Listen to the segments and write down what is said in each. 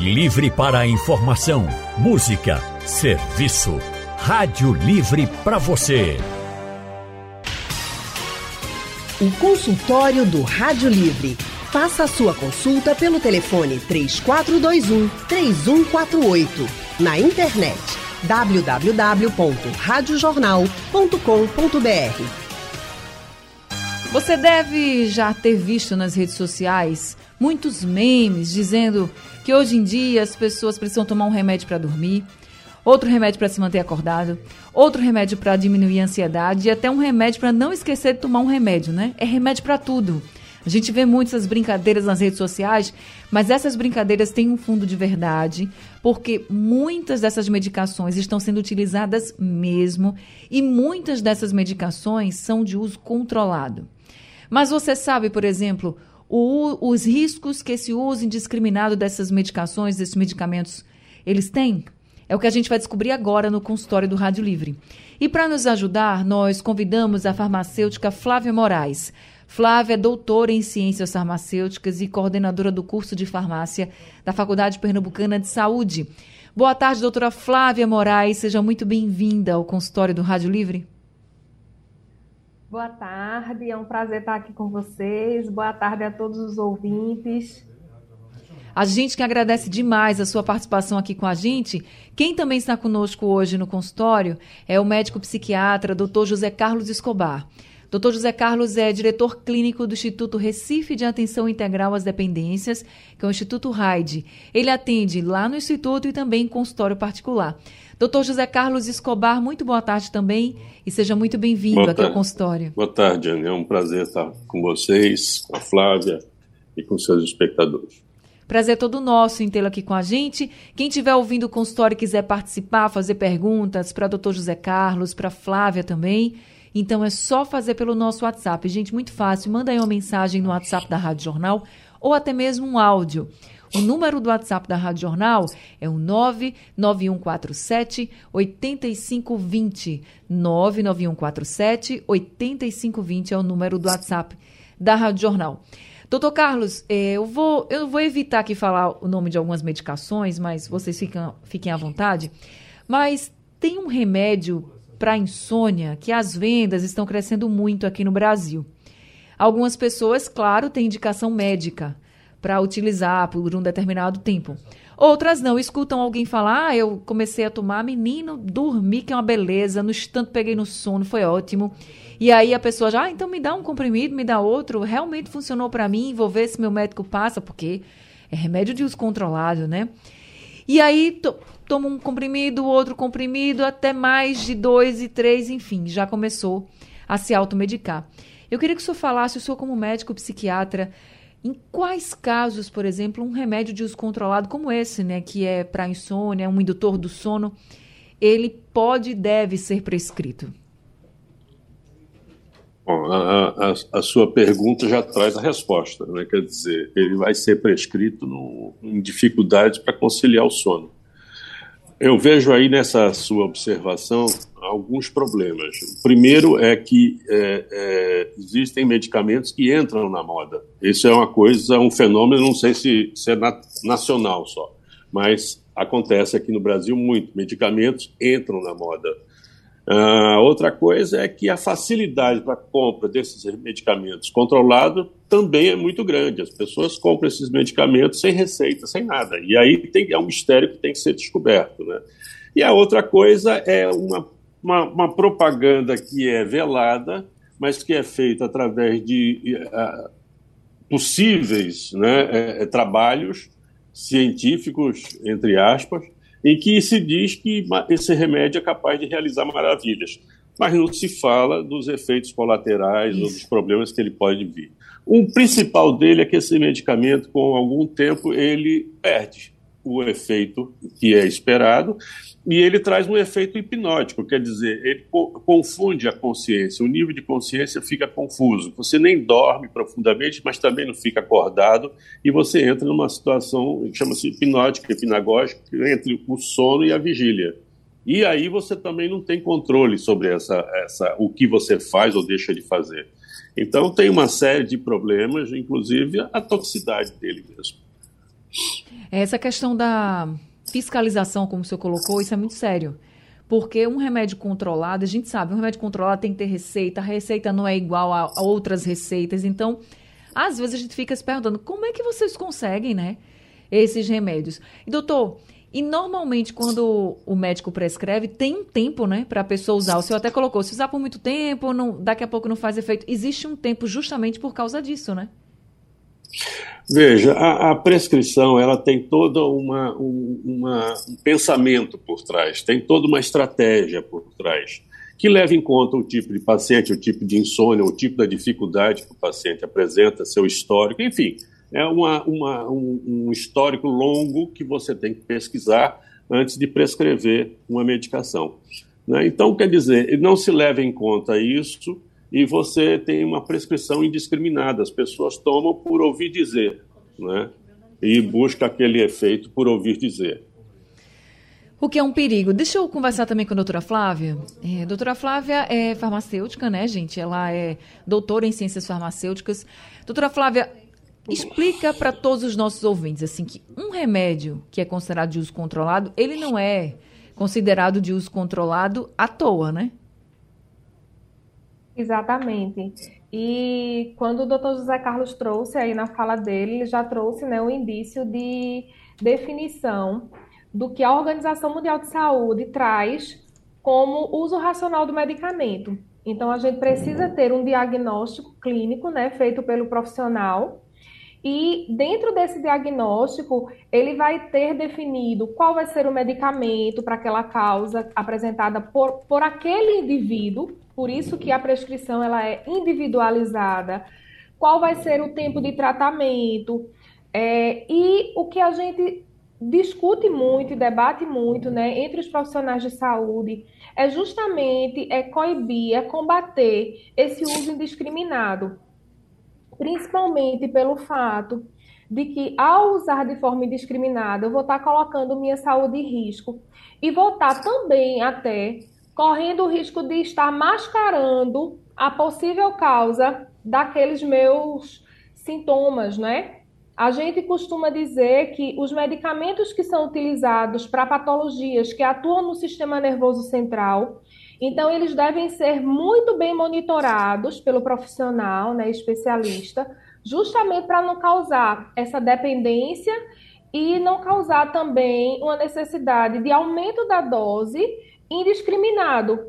Livre para a informação, música, serviço. Rádio Livre para você. O consultório do Rádio Livre. Faça a sua consulta pelo telefone 3421 3148. Na internet www.radiojornal.com.br. Você deve já ter visto nas redes sociais muitos memes dizendo que hoje em dia as pessoas precisam tomar um remédio para dormir, outro remédio para se manter acordado, outro remédio para diminuir a ansiedade e até um remédio para não esquecer de tomar um remédio, né? É remédio para tudo. A gente vê muitas brincadeiras nas redes sociais, mas essas brincadeiras têm um fundo de verdade, porque muitas dessas medicações estão sendo utilizadas mesmo e muitas dessas medicações são de uso controlado. Mas você sabe, por exemplo, o, os riscos que esse uso indiscriminado dessas medicações, desses medicamentos, eles têm? É o que a gente vai descobrir agora no consultório do Rádio Livre. E para nos ajudar, nós convidamos a farmacêutica Flávia Moraes. Flávia é doutora em ciências farmacêuticas e coordenadora do curso de farmácia da Faculdade Pernambucana de Saúde. Boa tarde, doutora Flávia Moraes. Seja muito bem-vinda ao consultório do Rádio Livre. Boa tarde, é um prazer estar aqui com vocês. Boa tarde a todos os ouvintes. A gente que agradece demais a sua participação aqui com a gente. Quem também está conosco hoje no consultório é o médico psiquiatra Dr. José Carlos Escobar. Dr. José Carlos é diretor clínico do Instituto Recife de Atenção Integral às Dependências, que é o Instituto RAID. Ele atende lá no Instituto e também em consultório particular. Doutor José Carlos Escobar, muito boa tarde também e seja muito bem-vindo aqui tarde. ao consultório. Boa tarde, Ana. É um prazer estar com vocês, com a Flávia e com seus espectadores. Prazer todo nosso em tê-lo aqui com a gente. Quem estiver ouvindo o consultório e quiser participar, fazer perguntas para doutor José Carlos, para Flávia também, então é só fazer pelo nosso WhatsApp. Gente, muito fácil. Manda aí uma mensagem no WhatsApp da Rádio Jornal ou até mesmo um áudio. O número do WhatsApp da Rádio Jornal é o 99147 8520. 99147 8520 é o número do WhatsApp da Rádio Jornal. Doutor Carlos, é, eu, vou, eu vou evitar aqui falar o nome de algumas medicações, mas vocês ficam, fiquem à vontade. Mas tem um remédio para insônia que as vendas estão crescendo muito aqui no Brasil. Algumas pessoas, claro, têm indicação médica para utilizar por um determinado tempo. Outras não, escutam alguém falar, ah, eu comecei a tomar, menino, dormi, que é uma beleza, no instante peguei no sono, foi ótimo. E aí a pessoa já, ah, então me dá um comprimido, me dá outro, realmente funcionou para mim, vou ver se meu médico passa, porque é remédio de uso controlado, né? E aí to, um comprimido, outro comprimido, até mais de dois e três, enfim, já começou a se automedicar. Eu queria que o senhor falasse, o senhor como médico psiquiatra, em quais casos, por exemplo, um remédio de uso controlado como esse, né, que é para insônia, é um indutor do sono, ele pode e deve ser prescrito? Bom, a, a, a, sua pergunta já traz a resposta, né? quer dizer, ele vai ser prescrito no, em dificuldades para conciliar o sono. Eu vejo aí nessa sua observação alguns problemas. O primeiro é que é, é, existem medicamentos que entram na moda. Isso é uma coisa, um fenômeno, não sei se, se é na, nacional só, mas acontece aqui no Brasil muito. Medicamentos entram na moda. Uh, outra coisa é que a facilidade para compra desses medicamentos controlado também é muito grande. As pessoas compram esses medicamentos sem receita, sem nada. E aí tem, é um mistério que tem que ser descoberto. Né? E a outra coisa é uma uma, uma propaganda que é velada, mas que é feita através de uh, possíveis né, uh, trabalhos científicos, entre aspas, em que se diz que esse remédio é capaz de realizar maravilhas, mas não se fala dos efeitos colaterais Isso. ou dos problemas que ele pode vir. Um principal dele é que esse medicamento, com algum tempo, ele perde o efeito que é esperado e ele traz um efeito hipnótico, quer dizer, ele confunde a consciência, o nível de consciência fica confuso. Você nem dorme profundamente, mas também não fica acordado, e você entra numa situação que chama-se hipnótica, hipnagógica, entre o sono e a vigília. E aí você também não tem controle sobre essa, essa, o que você faz ou deixa de fazer. Então tem uma série de problemas, inclusive a toxicidade dele mesmo. Essa questão da fiscalização, como o senhor colocou, isso é muito sério. Porque um remédio controlado, a gente sabe, um remédio controlado tem que ter receita, a receita não é igual a outras receitas. Então, às vezes a gente fica se perguntando como é que vocês conseguem, né? Esses remédios. E, doutor, e normalmente quando o médico prescreve, tem um tempo, né, para a pessoa usar. O senhor até colocou, se usar por muito tempo, não, daqui a pouco não faz efeito. Existe um tempo justamente por causa disso, né? Veja, a, a, prescrição ela tem todo uma, um, uma, um pensamento por trás, tem toda uma estratégia por trás, que leva em conta o tipo de paciente, o tipo de insônia, o tipo da dificuldade que o paciente apresenta, seu histórico, enfim, é uma, uma, um, um histórico longo que você tem que pesquisar antes de prescrever uma medicação. Né? Então, quer dizer, não se leva em conta isso e você tem uma prescrição indiscriminada. As pessoas tomam por ouvir dizer, né? E busca aquele efeito por ouvir dizer. O que é um perigo. Deixa eu conversar também com a doutora Flávia. É, doutora Flávia é farmacêutica, né, gente? Ela é doutora em ciências farmacêuticas. Doutora Flávia, explica para todos os nossos ouvintes assim que um remédio que é considerado de uso controlado, ele não é considerado de uso controlado à toa, né? Exatamente. E quando o doutor José Carlos trouxe aí na fala dele, ele já trouxe né, um indício de definição do que a Organização Mundial de Saúde traz como uso racional do medicamento. Então, a gente precisa ter um diagnóstico clínico né, feito pelo profissional e dentro desse diagnóstico, ele vai ter definido qual vai ser o medicamento para aquela causa apresentada por, por aquele indivíduo, por isso que a prescrição ela é individualizada, qual vai ser o tempo de tratamento, é, e o que a gente discute muito e debate muito né, entre os profissionais de saúde é justamente é coibir, é combater esse uso indiscriminado. Principalmente pelo fato de que, ao usar de forma indiscriminada, eu vou estar colocando minha saúde em risco. E vou estar também até correndo o risco de estar mascarando a possível causa daqueles meus sintomas, né? A gente costuma dizer que os medicamentos que são utilizados para patologias que atuam no sistema nervoso central, então, eles devem ser muito bem monitorados pelo profissional, né, especialista, justamente para não causar essa dependência e não causar também uma necessidade de aumento da dose indiscriminado.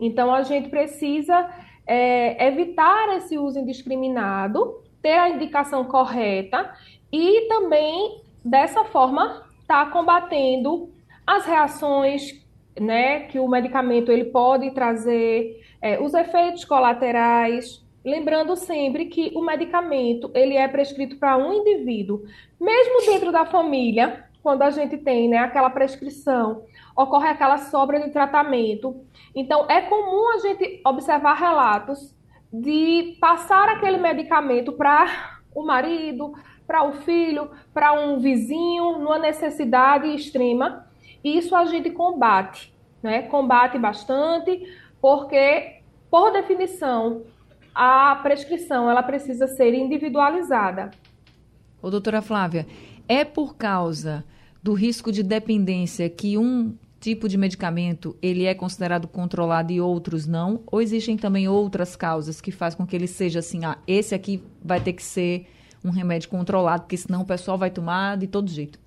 Então, a gente precisa é, evitar esse uso indiscriminado, ter a indicação correta e também, dessa forma, estar tá combatendo as reações né, que o medicamento ele pode trazer, é, os efeitos colaterais, lembrando sempre que o medicamento ele é prescrito para um indivíduo, mesmo dentro da família, quando a gente tem né, aquela prescrição, ocorre aquela sobra de tratamento. Então, é comum a gente observar relatos de passar aquele medicamento para o marido, para o filho, para um vizinho, numa necessidade extrema, isso a gente combate, né? Combate bastante, porque, por definição, a prescrição ela precisa ser individualizada. Ô, doutora Flávia, é por causa do risco de dependência que um tipo de medicamento ele é considerado controlado e outros não? Ou existem também outras causas que fazem com que ele seja assim, ah, esse aqui vai ter que ser um remédio controlado, porque senão o pessoal vai tomar de todo jeito?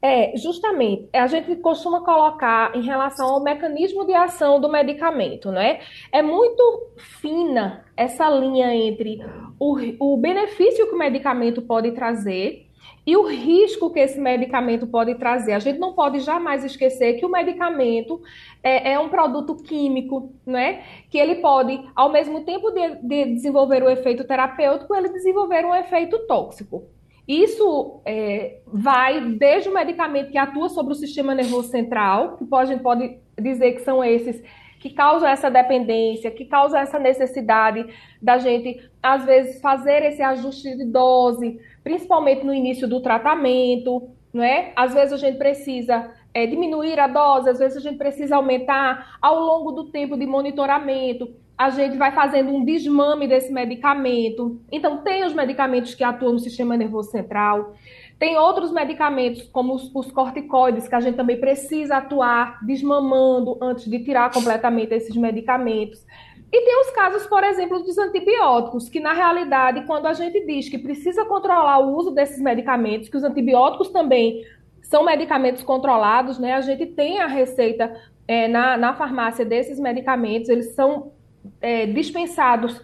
É, justamente, a gente costuma colocar em relação ao mecanismo de ação do medicamento, né? É muito fina essa linha entre o, o benefício que o medicamento pode trazer e o risco que esse medicamento pode trazer. A gente não pode jamais esquecer que o medicamento é, é um produto químico, né? Que ele pode, ao mesmo tempo de, de desenvolver o efeito terapêutico, ele desenvolver um efeito tóxico. Isso é, vai desde o medicamento que atua sobre o sistema nervoso central, que a gente pode dizer que são esses que causam essa dependência, que causam essa necessidade da gente, às vezes, fazer esse ajuste de dose, principalmente no início do tratamento, não é? Às vezes a gente precisa é, diminuir a dose, às vezes a gente precisa aumentar ao longo do tempo de monitoramento a gente vai fazendo um desmame desse medicamento. Então, tem os medicamentos que atuam no sistema nervoso central, Tem outros medicamentos, como os, os corticoides, que a gente também precisa atuar desmamando antes de tirar completamente esses medicamentos. E tem os casos, por exemplo, dos antibióticos, que na realidade, quando a gente diz que precisa controlar o uso desses medicamentos, que os antibióticos também são medicamentos controlados, né? A gente tem a receita é, na, na farmácia desses medicamentos, eles são é, dispensados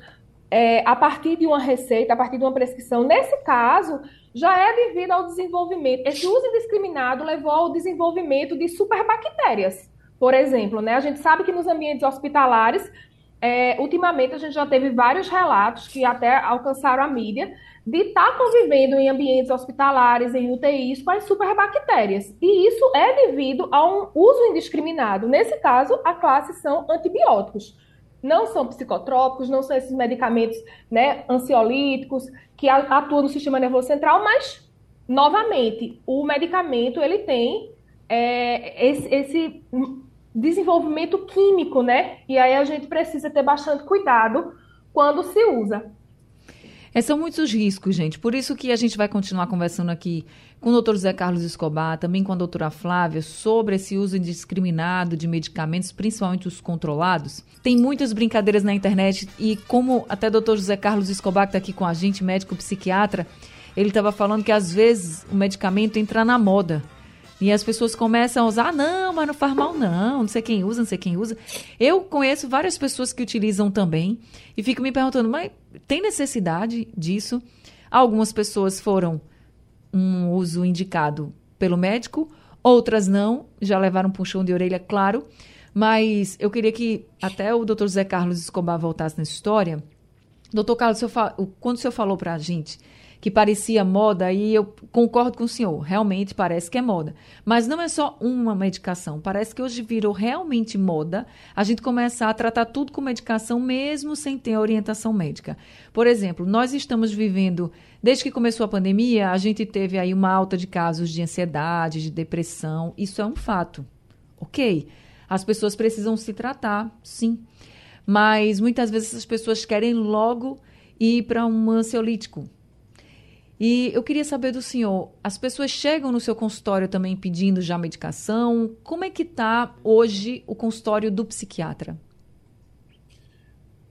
é, a partir de uma receita, a partir de uma prescrição. Nesse caso, já é devido ao desenvolvimento. Esse uso indiscriminado levou ao desenvolvimento de superbactérias, por exemplo. Né? A gente sabe que nos ambientes hospitalares, é, ultimamente a gente já teve vários relatos que até alcançaram a mídia de estar tá convivendo em ambientes hospitalares, em UTIs, com as superbactérias. E isso é devido a um uso indiscriminado. Nesse caso, a classe são antibióticos não são psicotrópicos, não são esses medicamentos né, ansiolíticos que atuam no sistema nervoso central, mas, novamente, o medicamento ele tem é, esse, esse, desenvolvimento químico, né? E aí a gente precisa ter bastante cuidado quando se usa. É, são muitos riscos, gente. Por isso que a gente vai continuar conversando aqui com o doutor José Carlos Escobar, também com a doutora Flávia, sobre esse uso indiscriminado de medicamentos, principalmente os controlados. Tem muitas brincadeiras na internet e como até o doutor José Carlos Escobar, que está aqui com a gente, médico psiquiatra, ele estava falando que às vezes o medicamento entra na moda. E as pessoas começam a usar, ah, não, mas não faz mal não, não sei quem usa, não sei quem usa. Eu conheço várias pessoas que utilizam também e fico me perguntando, mas tem necessidade disso? Algumas pessoas foram um uso indicado pelo médico, outras não, já levaram um puxão de orelha, claro. Mas eu queria que até o doutor Zé Carlos Escobar voltasse nessa história. Doutor Carlos, quando o senhor falou para a gente que parecia moda, e eu concordo com o senhor, realmente parece que é moda. Mas não é só uma medicação. Parece que hoje virou realmente moda a gente começar a tratar tudo com medicação, mesmo sem ter orientação médica. Por exemplo, nós estamos vivendo, desde que começou a pandemia, a gente teve aí uma alta de casos de ansiedade, de depressão. Isso é um fato. Ok? As pessoas precisam se tratar, sim. Mas muitas vezes as pessoas querem logo ir para um ansiolítico, e eu queria saber do senhor, as pessoas chegam no seu consultório também pedindo já medicação? Como é que está hoje o consultório do psiquiatra?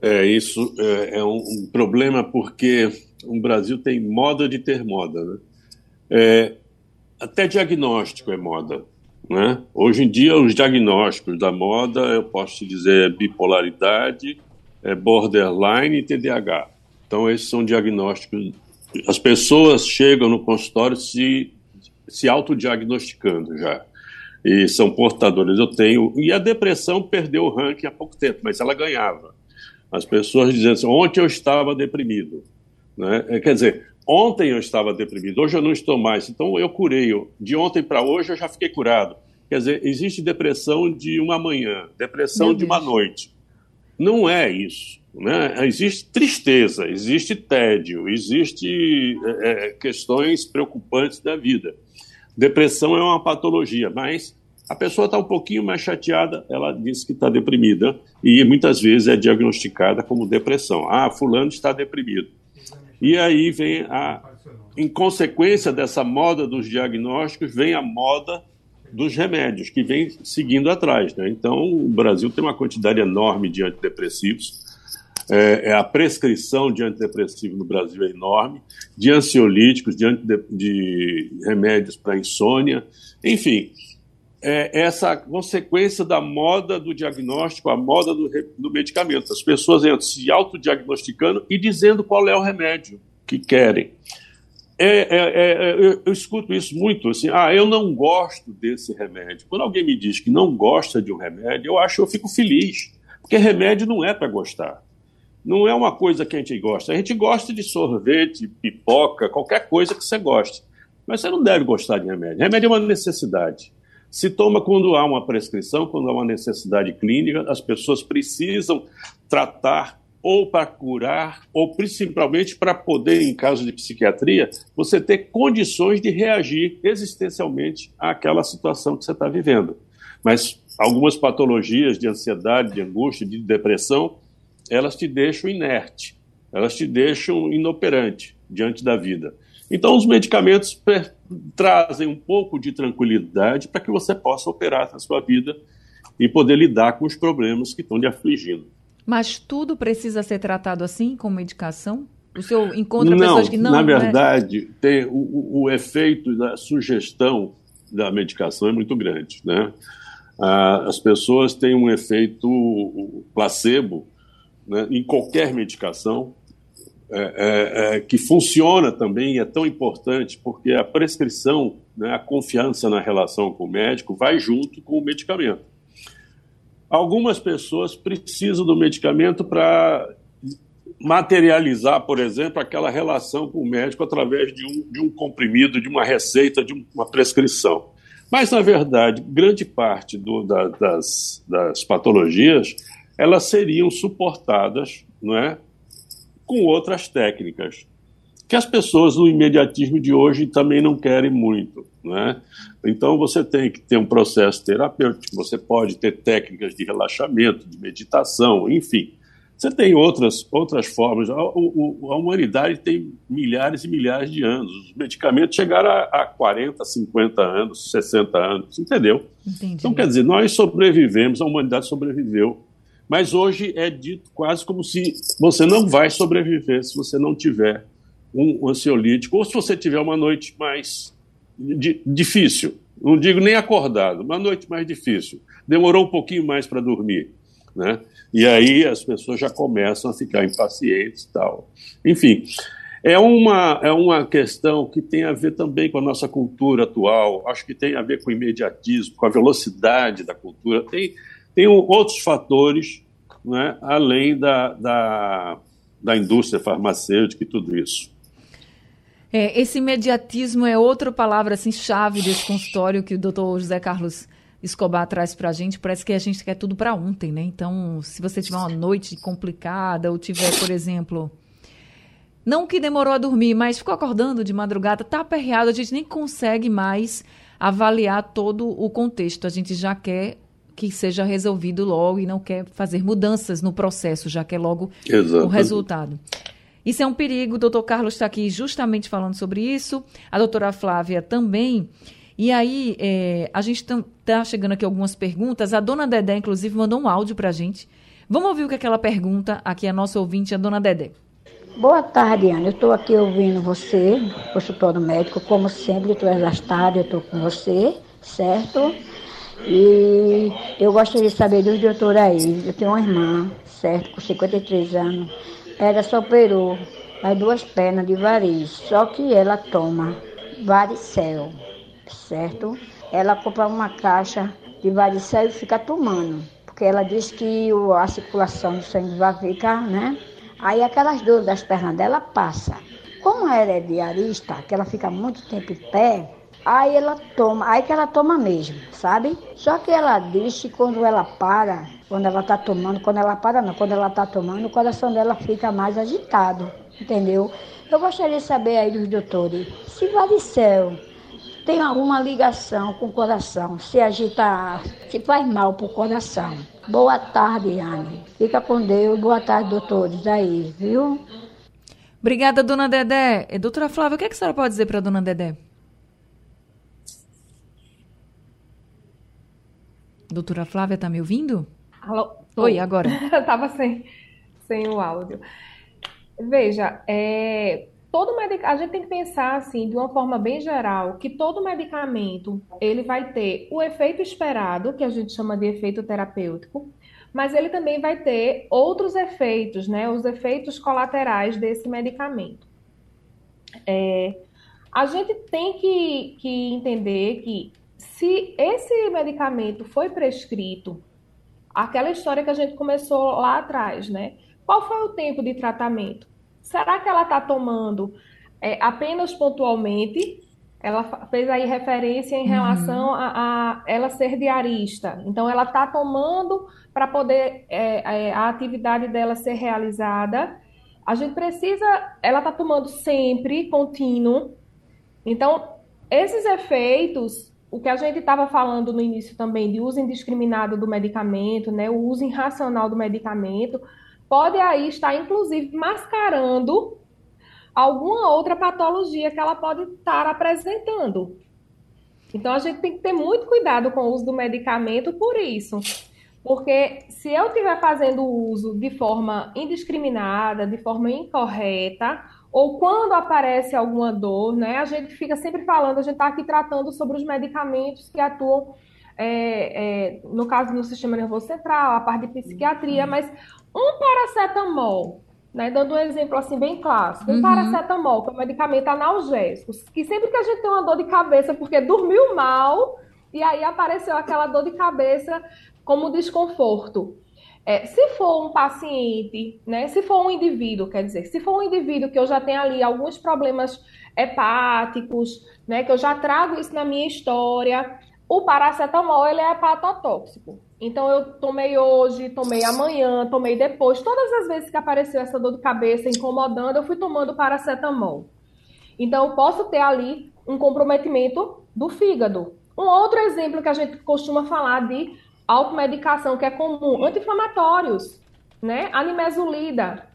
É, isso é, é um, um, problema porque o Brasil tem moda de ter moda. Né? É, até diagnóstico é moda. Né? Hoje em dia, os diagnósticos da moda, eu posso te dizer, é bipolaridade, é borderline e TDAH. Então, esses são diagnósticos as pessoas chegam no consultório se, se autodiagnosticando já. E são portadores. Eu tenho. E a depressão perdeu o ranking há pouco tempo, mas ela ganhava. As pessoas dizendo assim: ontem eu estava deprimido. Né? É, quer dizer, ontem eu estava deprimido, hoje eu não estou mais. Então eu curei. De ontem para hoje eu já fiquei curado. Quer dizer, existe depressão de uma manhã, depressão de uma noite. Não é isso. Né? Existe tristeza, existe tédio, existe é, é, questões preocupantes da vida. Depressão é uma patologia, mas a pessoa está um pouquinho mais chateada, ela diz que está deprimida e muitas vezes é diagnosticada como depressão. Ah, fulano está deprimido. E aí vem a, em consequência dessa moda dos diagnósticos, vem a moda dos remédios, que vem seguindo atrás. Né? Então, o Brasil tem uma quantidade enorme de antidepressivos, é, é, a prescrição de antidepressivo no Brasil é enorme, de ansiolíticos, de, de remédios para insônia, enfim, é essa consequência da moda do diagnóstico, a moda do, do medicamento. As pessoas se autodiagnosticando e dizendo qual é o remédio que querem. É, é, é, é, eu, eu, escuto isso muito, assim, ah, eu não gosto desse remédio. Quando alguém me diz que não gosta de um remédio, eu acho, eu fico feliz, porque remédio não é para gostar não é uma coisa que a gente gosta. A gente gosta de sorvete, pipoca, qualquer coisa que você goste. Mas você não deve gostar de remédio. Remédio é uma necessidade. Se toma quando há uma prescrição, quando há uma necessidade clínica, as pessoas precisam tratar ou para curar, ou principalmente para poder, em caso de psiquiatria, você ter condições de reagir existencialmente àquela situação que você está vivendo. Mas algumas patologias de ansiedade, de angústia, de depressão, elas te deixam inerte, elas te deixam inoperante diante da vida. Então, os medicamentos trazem um pouco de tranquilidade para que você possa operar na sua vida e poder lidar com os problemas que estão lhe afligindo. Mas tudo precisa ser tratado assim, com medicação? O senhor encontra não, pessoas que não. Na é? verdade, é... tem o, o, efeito da sugestão da medicação é muito grande. Né? Ah, as pessoas têm um efeito placebo né, em qualquer medicação, é, é, é, que funciona também e é tão importante porque a prescrição, né, a confiança na relação com o médico vai junto com o medicamento. Algumas pessoas precisam do medicamento para materializar, por exemplo, aquela relação com o médico através de um, de um comprimido, de uma receita, de uma prescrição. Mas, na verdade, grande parte do, da, das, das patologias elas seriam suportadas não é, com outras técnicas, que as pessoas no imediatismo de hoje também não querem muito. Né? Então você tem que ter um processo terapêutico, você pode ter técnicas de relaxamento, de meditação, enfim. Você tem outras, outras formas. A, a, a humanidade tem milhares e milhares de anos. Os medicamentos chegaram a, a 40, 50 anos, 60 anos, entendeu? Entendi. Então, quer dizer, nós sobrevivemos, a humanidade sobreviveu mas hoje é dito quase como se você não vai sobreviver se você não tiver um ansiolítico, ou se você tiver uma noite mais di difícil. Não digo nem acordado, uma noite mais difícil. Demorou um pouquinho mais para dormir. Né? E aí as pessoas já começam a ficar impacientes e tal. Enfim, é uma, é uma questão que tem a ver também com a nossa cultura atual, acho que tem a ver com o imediatismo, com a velocidade da cultura, tem, tem outros fatores, né, além da, da, da indústria farmacêutica e tudo isso. É, esse imediatismo é outra palavra assim chave desse consultório que o doutor José Carlos Escobar traz para a gente. Parece que a gente quer tudo para ontem, né? Então, se você tiver uma noite complicada ou tiver, por exemplo, não que demorou a dormir, mas ficou acordando de madrugada, tá aperreado, a gente nem consegue mais avaliar todo o contexto. A gente já quer que seja resolvido logo e não quer fazer mudanças no processo, já quer logo Exatamente. o resultado. Isso é um perigo, o doutor Carlos está aqui justamente falando sobre isso, a doutora Flávia também. E aí, é, a gente está chegando aqui algumas perguntas. A dona Dedé, inclusive, mandou um áudio para a gente. Vamos ouvir o que, é que ela pergunta aqui, a nossa ouvinte, a dona Dedé. Boa tarde, Ana. Eu estou aqui ouvindo você, consultório médico. Como sempre, estou exastada, eu estou com você, certo? E eu gostaria de saber dos doutores aí. Eu tenho uma irmã, certo, com 53 anos. Ela só operou as duas pernas de variz, só que ela toma varicel, certo? Ela compra uma caixa de varicel e fica tomando, porque ela diz que a circulação do sangue vai ficar, né? Aí aquelas dores das pernas dela passa. Como ela é diarista, que ela fica muito tempo em pé, Aí ela toma, aí que ela toma mesmo, sabe? Só que ela diz que quando ela para, quando ela tá tomando, quando ela para não, quando ela tá tomando, o coração dela fica mais agitado, entendeu? Eu gostaria de saber aí dos doutores, se varicel tem alguma ligação com o coração, se agita, se faz mal pro coração. Boa tarde, Anne. Fica com Deus. Boa tarde, doutores aí, viu? Obrigada, dona Dedé. Doutora Flávia, o que, é que a senhora pode dizer para dona Dedé? Doutora Flávia, tá me ouvindo? Alô? Oi, agora. Eu tava sem, sem o áudio. Veja, é, todo medic... a gente tem que pensar assim, de uma forma bem geral, que todo medicamento ele vai ter o efeito esperado, que a gente chama de efeito terapêutico, mas ele também vai ter outros efeitos, né? Os efeitos colaterais desse medicamento. É, a gente tem que, que entender que se esse medicamento foi prescrito, aquela história que a gente começou lá atrás, né? Qual foi o tempo de tratamento? Será que ela está tomando é, apenas pontualmente? Ela fez aí referência em relação uhum. a, a, ela ser diarista. Então, ela está tomando para poder é, é, a atividade dela ser realizada. A gente precisa, ela está tomando sempre, contínuo. Então, esses efeitos o que a gente estava falando no início também de uso indiscriminado do medicamento, né, o uso irracional do medicamento, pode aí estar, inclusive, mascarando alguma outra patologia que ela pode estar apresentando. Então, a gente tem que ter muito cuidado com o uso do medicamento por isso. Porque se eu estiver fazendo uso de forma indiscriminada, de forma incorreta, ou quando aparece alguma dor, né, a gente fica sempre falando, a gente está aqui tratando sobre os medicamentos que atuam, é, é, no caso do sistema nervoso central, a parte de psiquiatria, mas um paracetamol, né, dando um exemplo assim bem clássico, um uhum. paracetamol, que é um medicamento analgésico, que sempre que a gente tem uma dor de cabeça porque dormiu mal, e aí apareceu aquela dor de cabeça como desconforto. É, se for um paciente, né, se for um indivíduo, quer dizer, se for um indivíduo que eu já tenho ali alguns problemas hepáticos, né, que eu já trago isso na minha história, o paracetamol ele é hepatotóxico. Então eu tomei hoje, tomei amanhã, tomei depois, todas as vezes que apareceu essa dor de cabeça incomodando, eu fui tomando paracetamol. Então eu posso ter ali um comprometimento do fígado. Um outro exemplo que a gente costuma falar de automedicação que é comum, anti-inflamatórios, né? Animesulida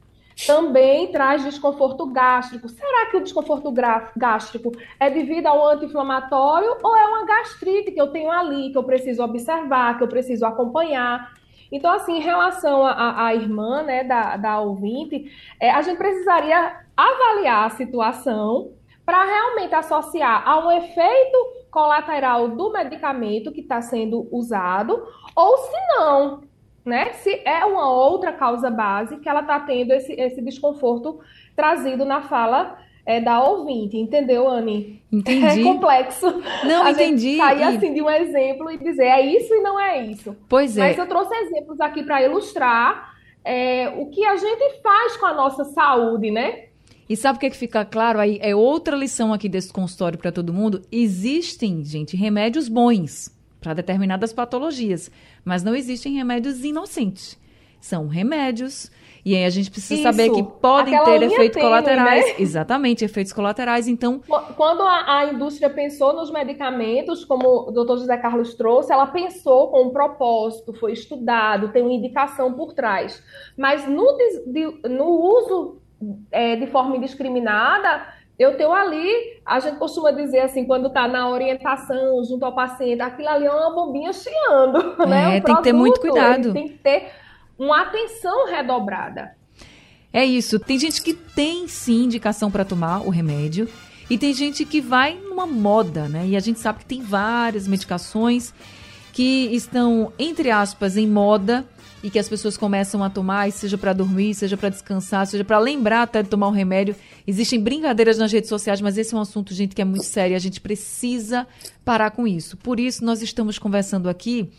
também traz desconforto gástrico. Será que o desconforto gástrico é devido ao anti-inflamatório ou é uma gastrite que eu tenho ali, que eu preciso observar, que eu preciso acompanhar? Então, assim, em relação à irmã, né, da, da ouvinte, é, a gente precisaria avaliar a situação para realmente associar a um efeito colateral do medicamento que está sendo usado, ou se não, né? Se é uma outra causa base que ela está tendo esse, esse desconforto trazido na fala é, da ouvinte, entendeu, Anne? Entendi. É complexo. Não, a entendi. sair assim de um exemplo e dizer é isso e não é isso. Pois é. Mas eu trouxe exemplos aqui para ilustrar é, o que a gente faz com a nossa saúde, né? E sabe o que, é que fica claro aí? É outra lição aqui desse consultório para todo mundo. Existem, gente, remédios bons para determinadas patologias, mas não existem remédios inocentes. São remédios e aí a gente precisa Isso. saber que podem Aquela ter efeitos tênue, colaterais. Né? Exatamente, efeitos colaterais. Então. Quando a, a, indústria pensou nos medicamentos, como o doutor José Carlos trouxe, ela pensou com um propósito, foi estudado, tem uma indicação por trás. Mas no, no uso é, de forma indiscriminada, eu tenho ali, a gente costuma dizer assim, quando está na orientação junto ao paciente, aquilo ali é uma bombinha chiando, né? É, tem que ter muito cuidado. Tem que ter uma atenção redobrada. É isso. Tem gente que tem sim indicação para tomar o remédio e tem gente que vai numa moda, né? E a gente sabe que tem várias medicações que estão, entre aspas, em moda e que as pessoas começam a tomar, seja para dormir, seja para descansar, seja para lembrar até de tomar o um remédio. Existem brincadeiras nas redes sociais, mas esse é um assunto, gente, que é muito sério. A gente precisa parar com isso. Por isso, nós estamos conversando aqui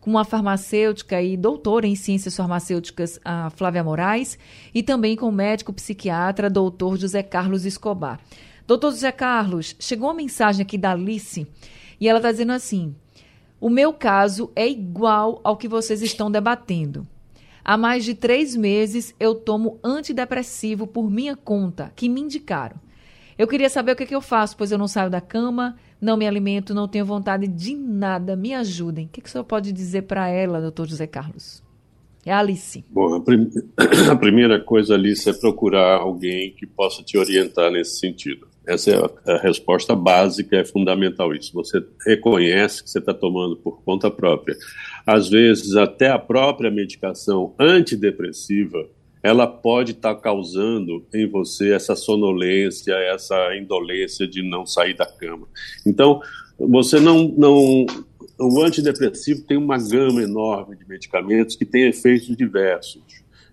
com uma farmacêutica e doutora em ciências farmacêuticas, a Flávia Moraes, e também com o médico psiquiatra, doutor José Carlos Escobar. Doutor José Carlos, chegou uma mensagem aqui da Alice e ela está dizendo assim: o meu caso é igual ao que vocês estão debatendo. Há mais de três meses eu tomo antidepressivo por minha conta, que me indicaram. Eu queria saber o que, é que eu faço, pois eu não saio da cama, não me alimento, não tenho vontade de nada. Me ajudem. O que, que o senhor pode dizer para ela, doutor José Carlos? É a Alice. Bom, a, prim a primeira coisa, Alice, é procurar alguém que possa te orientar nesse sentido. Essa é a, resposta básica, é fundamental isso. Você reconhece que você está tomando por conta própria. Às vezes, até a própria medicação antidepressiva, ela pode estar tá causando em você essa sonolência, essa indolência de não sair da cama. Então, você não, não o antidepressivo tem uma gama enorme de medicamentos que têm efeitos diversos.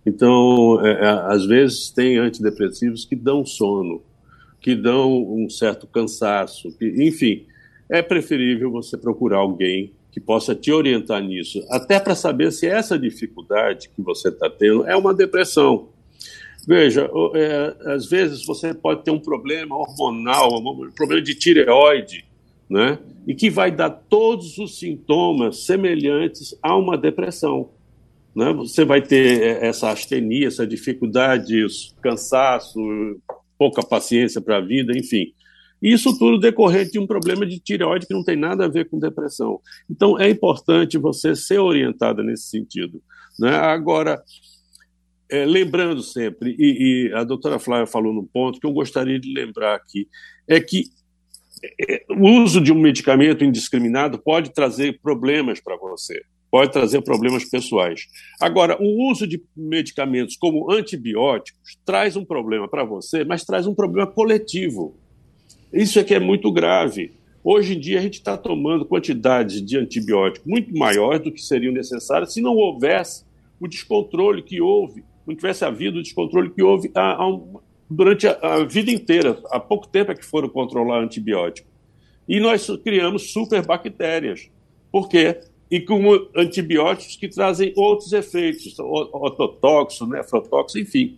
Então, é, é às vezes tem antidepressivos que dão sono, que dão um certo cansaço, que, enfim, é preferível você procurar alguém que possa te orientar nisso, até para saber se essa dificuldade que você está tendo é uma depressão. Veja, é, às vezes você pode ter um problema hormonal, um problema de tireoide, né? E que vai dar todos os sintomas semelhantes a uma depressão. Né? Você vai ter é, essa astenia, essa dificuldade, cansaço, pouca paciência para a vida, enfim. Isso tudo decorrente de um problema de tireoide que não tem nada a ver com depressão. Então, é importante você ser orientada nesse sentido. Né? Agora, é, lembrando sempre, e, e, a doutora Flávia falou num ponto que eu gostaria de lembrar aqui, é que é, o uso de um medicamento indiscriminado pode trazer problemas para você, pode trazer problemas pessoais. Agora, o uso de medicamentos como antibióticos traz um problema para você, mas traz um problema coletivo. Isso é que é muito grave. Hoje em dia, a gente está tomando quantidades de antibióticos muito maiores do que seriam necessárias se não houvesse o descontrole que houve não tivesse havido o descontrole que houve há, há durante a, a, vida inteira. Há pouco tempo é que foram controlar antibiótico. E nós criamos superbactérias. Por quê? E com antibióticos que trazem outros efeitos, ototóxico, nefrotóxico, enfim.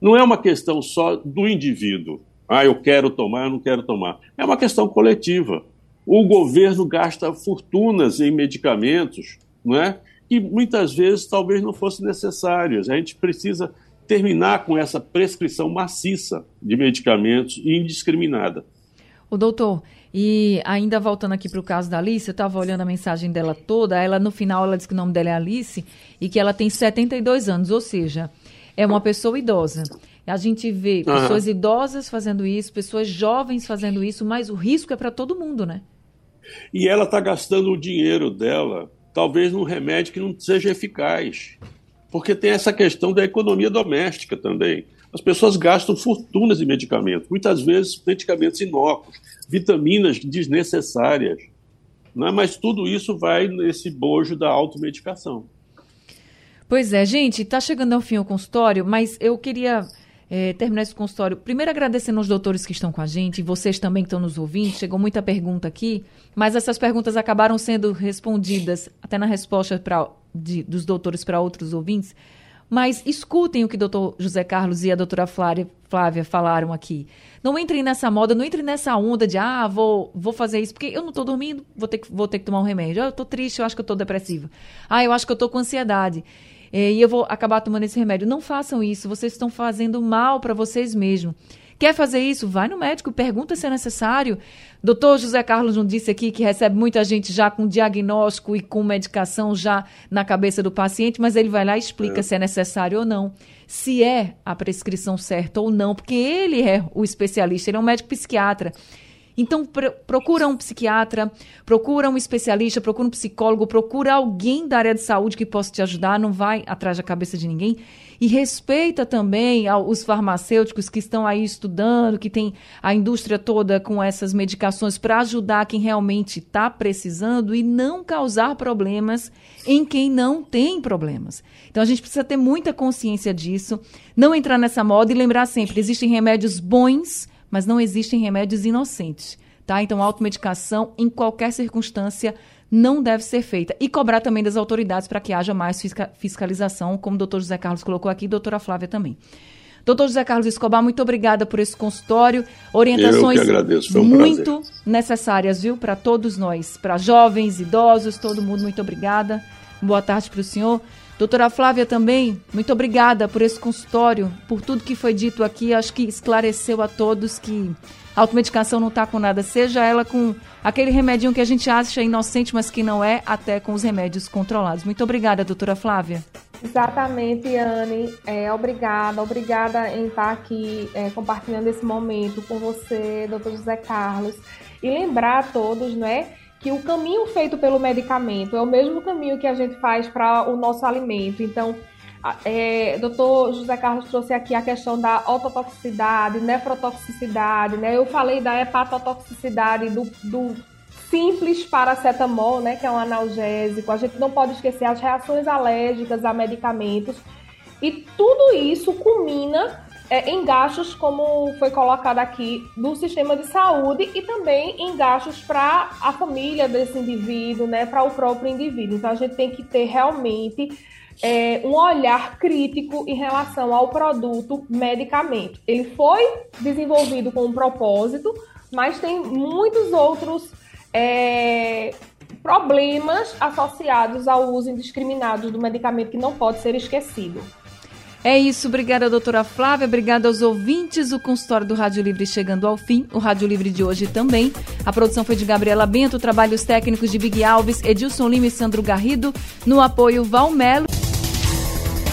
Não é uma questão só do indivíduo. Ah, eu quero tomar, eu não quero tomar. É uma questão coletiva. O governo gasta fortunas em medicamentos, não é? que muitas vezes talvez não fossem necessárias. A gente precisa terminar com essa prescrição maciça de medicamentos indiscriminada. O doutor, e ainda voltando aqui para o caso da Alice, eu estava olhando a mensagem dela toda, ela no final ela disse que o nome dela é Alice e que ela tem 72 anos, ou seja, é uma pessoa idosa. A gente vê pessoas uhum. idosas fazendo isso, pessoas jovens fazendo isso, mas o risco é para todo mundo, né? E ela está gastando o dinheiro dela talvez num remédio que não seja eficaz. Porque tem essa questão da economia doméstica também. As pessoas gastam fortunas em medicamentos, muitas vezes medicamentos inócuos, vitaminas desnecessárias. Não é? Mas tudo isso vai nesse bojo da automedicação. Pois é, gente, está chegando ao fim o consultório, mas eu queria é, terminar esse consultório. Primeiro, agradecendo aos doutores que estão com a gente, vocês também que estão nos ouvindo. Chegou muita pergunta aqui, mas essas perguntas acabaram sendo respondidas até na resposta pra, de, dos doutores para outros ouvintes. Mas escutem o que o doutor José Carlos e a doutora Flávia, Flávia falaram aqui. Não entrem nessa moda, não entrem nessa onda de, ah, vou, vou fazer isso, porque eu não estou dormindo, vou ter, que, vou ter que tomar um remédio. Ah, eu estou triste, eu acho que eu estou depressiva. Ah, eu acho que eu estou com ansiedade é, e eu vou acabar tomando esse remédio. Não façam isso, vocês estão fazendo mal para vocês mesmos. Quer fazer isso? Vai no médico, pergunta se é necessário. Doutor José Carlos não disse aqui que recebe muita gente já com diagnóstico e com medicação já na cabeça do paciente, mas ele vai lá e explica é. se é necessário ou não, se é a prescrição certa ou não, porque ele é o especialista, ele é um médico psiquiatra. Então, procura um psiquiatra, procura um especialista, procura um psicólogo, procura alguém da área de saúde que possa te ajudar, não vai atrás da cabeça de ninguém. E respeita também os farmacêuticos que estão aí estudando, que tem a indústria toda com essas medicações para ajudar quem realmente está precisando e não causar problemas em quem não tem problemas. Então a gente precisa ter muita consciência disso, não entrar nessa moda e lembrar sempre: existem remédios bons mas não existem remédios inocentes, tá? Então, automedicação, em qualquer circunstância, não deve ser feita. E cobrar também das autoridades para que haja mais fiscalização, como o doutor José Carlos colocou aqui e doutora Flávia também. Doutor José Carlos Escobar, muito obrigada por esse consultório. Orientações um muito prazer. necessárias, viu, para todos nós, para jovens, idosos, todo mundo, muito obrigada. Boa tarde para o senhor. Doutora Flávia também, muito obrigada por esse consultório, por tudo que foi dito aqui. Acho que esclareceu a todos que a automedicação não está com nada, seja ela com aquele remedinho que a gente acha inocente, mas que não é, até com os remédios controlados. Muito obrigada, doutora Flávia. Exatamente, Anne. É, obrigada, obrigada em estar aqui é, compartilhando esse momento com você, doutor José Carlos. E lembrar a todos, não é? Que o caminho feito pelo medicamento é o mesmo caminho que a gente faz para o nosso alimento. Então, é, doutor José Carlos trouxe aqui a questão da ototoxicidade, nefrotoxicidade, né? Eu falei da hepatotoxicidade, do, do simples paracetamol, né? Que é um analgésico. A gente não pode esquecer as reações alérgicas a medicamentos. E tudo isso culmina é, em gastos, como foi colocado aqui, do sistema de saúde e também em gastos para a família desse indivíduo, né, para o próprio indivíduo. Então a gente tem que ter realmente é, um olhar crítico em relação ao produto medicamento. Ele foi desenvolvido com um propósito, mas tem muitos outros é, problemas associados ao uso indiscriminado do medicamento que não pode ser esquecido. É isso, obrigada, doutora Flávia, obrigada aos ouvintes. O consultório do Rádio Livre chegando ao fim, o Rádio Livre de hoje também. A produção foi de Gabriela Bento, trabalhos técnicos de Big Alves, Edilson Lima e Sandro Garrido, no apoio Valmelo.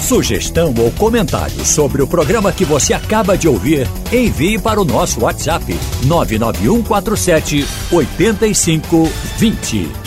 Sugestão ou comentário sobre o programa que você acaba de ouvir, envie para o nosso WhatsApp 99147 8520.